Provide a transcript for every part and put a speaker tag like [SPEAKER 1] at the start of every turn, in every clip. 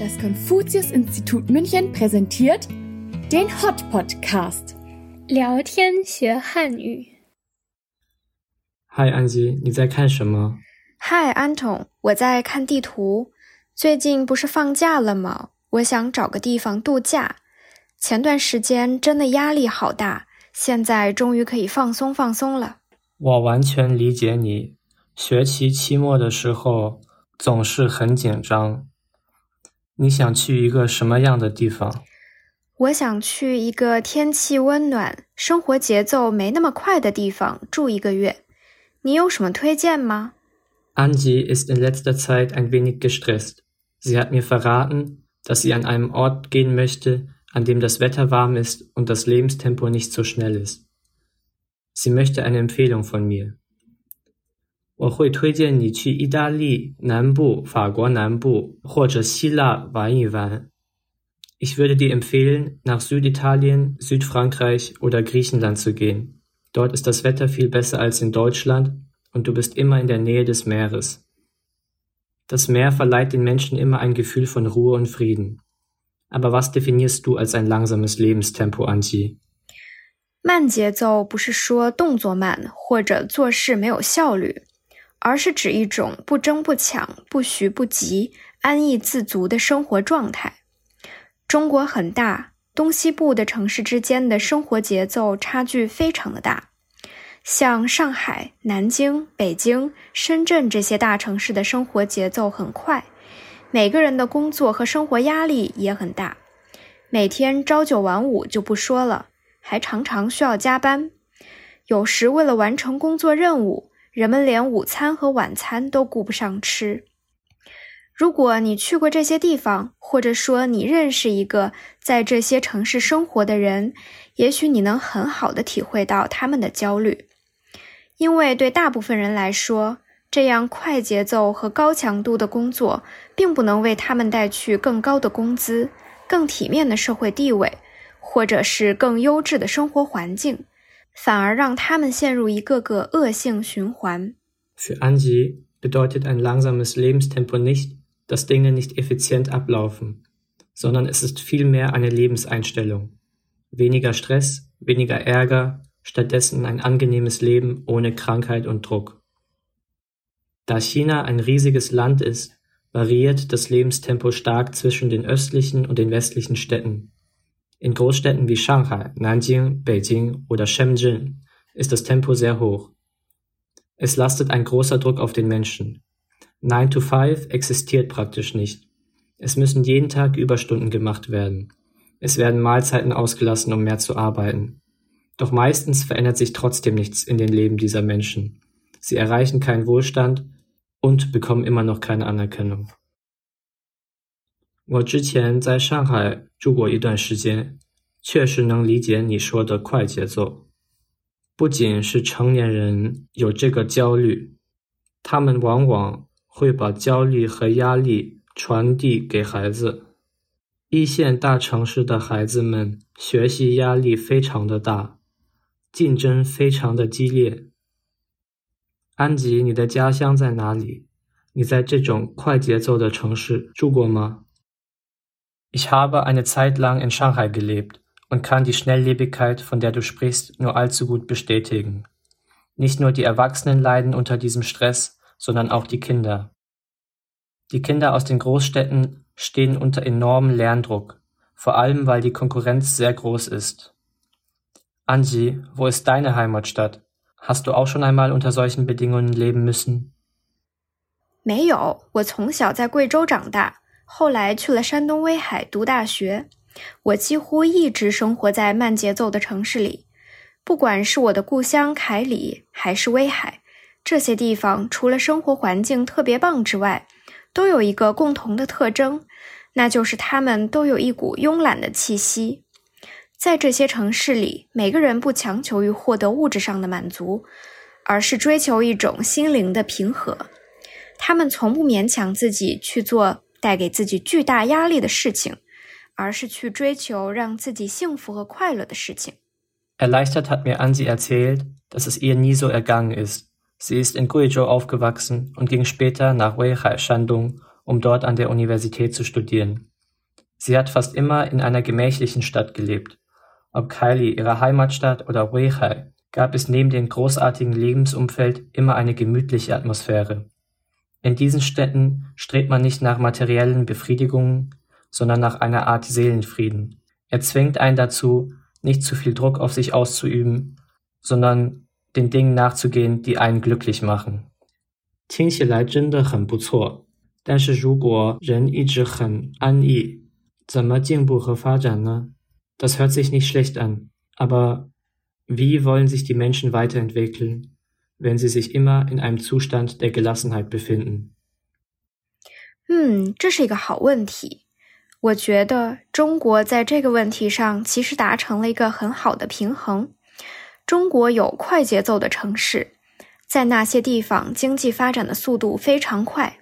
[SPEAKER 1] Das Konfuzius-Institut München präsentiert den Hot Podcast.
[SPEAKER 2] 聊天学汉语。
[SPEAKER 3] 嗨，安吉，你在看什么？
[SPEAKER 4] 嗨，安童，我在看地图。最近不是放假了吗？我想找个地方度假。前段时间真的压力好大，现在终于可以放松放松了。
[SPEAKER 3] 我完全理解你。学期期末的时候总是很紧张。你想去一个什么样的地方？
[SPEAKER 4] 我想去一个天气温暖、生活节奏没那么快的地方住一个月。你有什么推荐吗？
[SPEAKER 3] Angie ist in letzter Zeit ein wenig gestresst. Sie hat mir verraten, dass sie an einem Ort gehen möchte, an dem das Wetter warm ist und das Lebenstempo nicht so schnell ist. Sie möchte eine Empfehlung von mir. 我会推荐你去意大利南部、法国南部或者希腊玩一玩。Ich würde dir empfehlen, nach Süditalien, Südfrankreich oder Griechenland zu gehen. Dort ist das Wetter viel besser als in Deutschland und du bist immer in der Nähe des Meeres. Das Meer verleiht den Menschen immer ein Gefühl von Ruhe und Frieden. Aber was definierst du als ein langsames Lebenstempo, Antje?
[SPEAKER 4] 慢节奏不是说动作慢或者做事没有效率。 而是指一种不争不抢、不徐不急、安逸自足的生活状态。中国很大，东西部的城市之间的生活节奏差距非常的大。像上海、南京、北京、深圳这些大城市的生活节奏很快，每个人的工作和生活压力也很大，每天朝九晚五就不说了，还常常需要加班。有时为了完成工作任务。人们连午餐和晚餐都顾不上吃。如果你去过这些地方，或者说你认识一个在这些城市生活的人，也许你能很好的体会到他们的焦虑，因为对大部分人来说，这样快节奏和高强度的工作，并不能为他们带去更高的工资、更体面的社会地位，或者是更优质的生活环境。反而让他们陷入一个个恶性循环。
[SPEAKER 3] Für Angie bedeutet ein langsames Lebenstempo nicht, dass Dinge nicht effizient ablaufen, sondern es ist vielmehr eine Lebenseinstellung. Weniger Stress, weniger Ärger, stattdessen ein angenehmes Leben ohne Krankheit und Druck. Da China ein riesiges Land ist, variiert das Lebenstempo stark zwischen den östlichen und den westlichen Städten. In Großstädten wie Shanghai, Nanjing, Beijing oder Shenzhen ist das Tempo sehr hoch. Es lastet ein großer Druck auf den Menschen. 9 to 5 existiert praktisch nicht. Es müssen jeden Tag Überstunden gemacht werden. Es werden Mahlzeiten ausgelassen, um mehr zu arbeiten. Doch meistens verändert sich trotzdem nichts in den Leben dieser Menschen. Sie erreichen keinen Wohlstand und bekommen immer noch keine Anerkennung. 我之前在上海住过一段时间，确实能理解你说的快节奏。不仅是成年人有这个焦虑，他们往往会把焦虑和压力传递给孩子。一线大城市的孩子们学习压力非常的大，竞争非常的激烈。安吉，你的家乡在哪里？你在这种快节奏的城市住过吗 ？Ich habe eine Zeit lang in Shanghai gelebt und kann die Schnelllebigkeit, von der du sprichst, nur allzu gut bestätigen. Nicht nur die Erwachsenen leiden unter diesem Stress, sondern auch die Kinder. Die Kinder aus den Großstädten stehen unter enormem Lerndruck, vor allem weil die Konkurrenz sehr groß ist. Anji, wo ist deine Heimatstadt? Hast du auch schon einmal unter solchen Bedingungen leben müssen?
[SPEAKER 4] 没有，我从小在贵州长大。 后来去了山东威海读大学，我几乎一直生活在慢节奏的城市里。不管是我的故乡凯里，还是威海，这些地方除了生活环境特别棒之外，都有一个共同的特征，那就是他们都有一股慵懒的气息。在这些城市里，每个人不强求于获得物质上的满足，而是追求一种心灵的平和。他们从不勉强自己去做。带给自己巨大压力的事情，而是去追求让自己幸福和快乐的事情。
[SPEAKER 3] Erleichtert hat mir Ansi erzählt, dass es ihr nie so ergangen ist. Sie ist in Guizhou aufgewachsen und ging später nach Weihai, Shandong, um dort an der Universität zu studieren. Sie hat fast immer in einer gemächlichen Stadt gelebt. Ob Kaili ihre Heimatstadt oder Weihai, gab es neben dem großartigen Lebensumfeld immer eine gemütliche Atmosphäre. In diesen Städten strebt man nicht nach materiellen Befriedigungen, sondern nach einer Art Seelenfrieden. Er zwingt einen dazu, nicht zu viel Druck auf sich auszuüben, sondern den Dingen nachzugehen, die einen glücklich machen. 听起来真的很不错，但是如果人一直很安逸，怎么进步和发展呢？Das hört sich nicht schlecht an, aber wie wollen sich die Menschen weiterentwickeln, wenn sie sich immer in einem Zustand der Gelassenheit befinden?
[SPEAKER 4] 嗯，这是一个好问题。我觉得中国在这个问题上其实达成了一个很好的平衡。中国有快节奏的城市，在那些地方经济发展的速度非常快，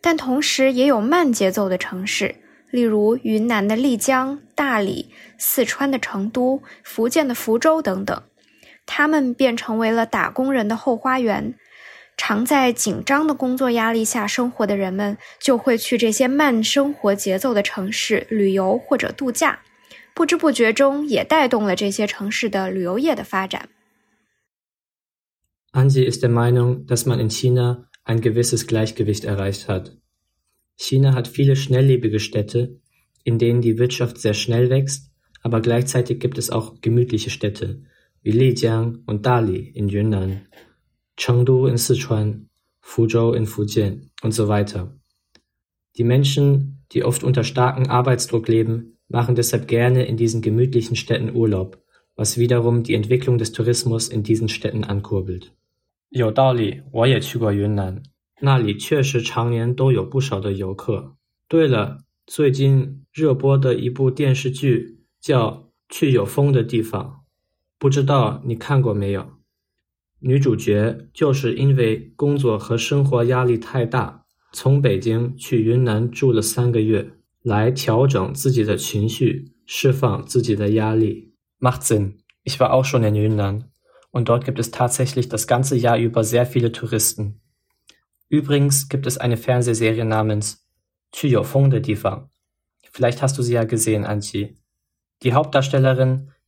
[SPEAKER 4] 但同时也有慢节奏的城市。例如云南的丽江、大理、四川的成都、福建的福州等等，他们便成为了打工人的后花园。常在紧张的工作压力下生活的人们，就会去这些慢生活节奏的城市旅游或者度假，不知不觉中也带动了这些城市的旅游业的发展。
[SPEAKER 3] Angie ist der Meinung, dass man in China ein gewisses Gleichgewicht erreicht hat. China hat viele schnelllebige Städte, in denen die Wirtschaft sehr schnell wächst, aber gleichzeitig gibt es auch gemütliche Städte wie Lijiang und Dali in Yunnan, Chengdu in Sichuan, Fuzhou in Fujian und so weiter. Die Menschen, die oft unter starkem Arbeitsdruck leben, machen deshalb gerne in diesen gemütlichen Städten Urlaub, was wiederum die Entwicklung des Tourismus in diesen Städten ankurbelt. 有道理，我也去过云南。那里确实常年都有不少的游客。对了，最近热播的一部电视剧叫《去有风的地方》， 不知道你看过没有？女主角就是因为工作和生活压力太大，从北京去云南住了三个月，来调整自己的情绪，释放自己的压力。Macht Sinn. Ich war auch schon in Yunnan und dort gibt es tatsächlich das ganze Jahr über sehr viele Touristen. Übrigens gibt es eine Fernsehserie namens Tüyo Fong de Difang. Vielleicht hast du sie ja gesehen, Anchi. Die Hauptdarstellerin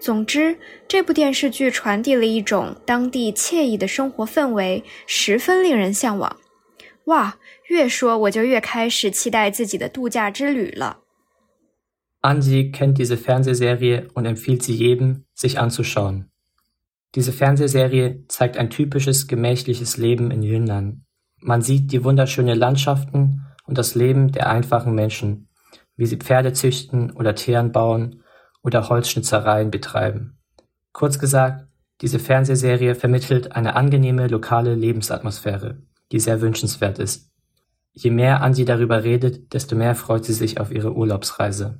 [SPEAKER 4] 总之，这部电视剧传递了一种当地惬意的生活氛围，十分令人向往。哇，越说我就越开始期待自己的度假之旅了。
[SPEAKER 3] Angie kennt diese Fernsehserie und empfiehlt sie jedem, sich anzuschauen. Diese Fernsehserie zeigt ein typisches gemächliches Leben in Yunnan. Man sieht die wunderschönen Landschaften und das Leben der einfachen Menschen, wie sie Pferde züchten oder Teeren bauen oder Holzschnitzereien betreiben. Kurz gesagt, diese Fernsehserie vermittelt eine angenehme lokale Lebensatmosphäre, die sehr wünschenswert ist. Je mehr Angie darüber redet, desto mehr freut sie sich auf ihre Urlaubsreise.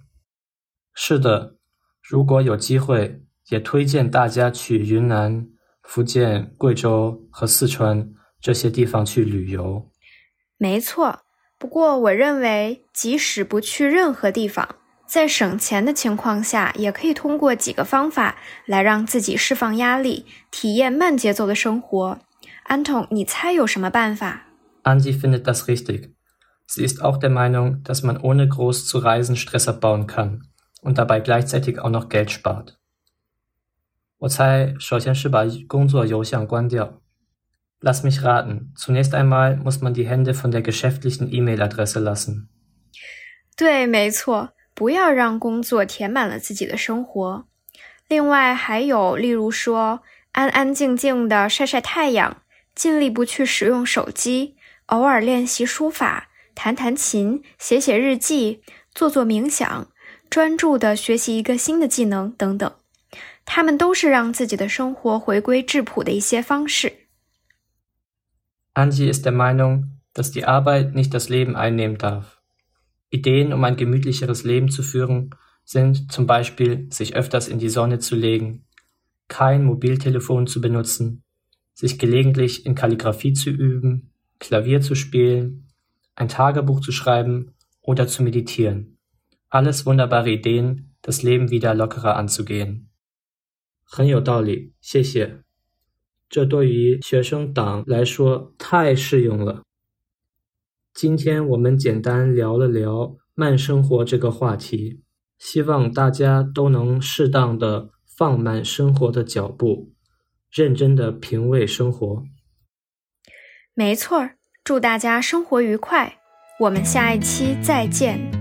[SPEAKER 3] 是的，如果有机会，也推荐大家去云南、福建、贵州和四川这些地方去旅游。
[SPEAKER 4] 没错，不过我认为，即使不去任何地方， 在省钱的情况下，也可以通过几个方法来让自己释放压力，体验慢节奏的生活。安童，你猜有什么办法
[SPEAKER 3] ？Angie findet das richtig. Sie ist auch der Meinung, dass man ohne groß zu reisen Stress abbauen kann und dabei gleichzeitig auch noch Geld spart. 我猜，首先是把工作邮箱关掉。Lass mich raten. Zunächst einmal muss man die Hände von der geschäftlichen E-Mail-Adresse lassen.
[SPEAKER 4] 对，没错，不要让工作填满了自己的生活。另外还有，例如说，安安静静的晒晒太阳，尽力不去使用手机，偶尔练习书法，弹弹琴，写写日记，做做冥想，专注的学习一个新的技能等等。他们都是让自己的生活回归质朴的一些方式。
[SPEAKER 3] Angie ist der Meinung, dass die Arbeit nicht das Leben einnehmen darf. Ideen, um ein gemütlicheres Leben zu führen, sind zum Beispiel, sich öfters in die Sonne zu legen, kein Mobiltelefon zu benutzen, sich gelegentlich in Kalligraphie zu üben, Klavier zu spielen, ein Tagebuch zu schreiben oder zu meditieren. Alles wunderbare Ideen, das Leben wieder lockerer anzugehen. 很有道理，谢谢。这对于学生党来说太适用了。 今天我们简单聊了聊慢生活这个话题，希望大家都能适当的放慢生活的脚步，认真的品味生活。
[SPEAKER 4] 没错儿，祝大家生活愉快，我们下一期再见。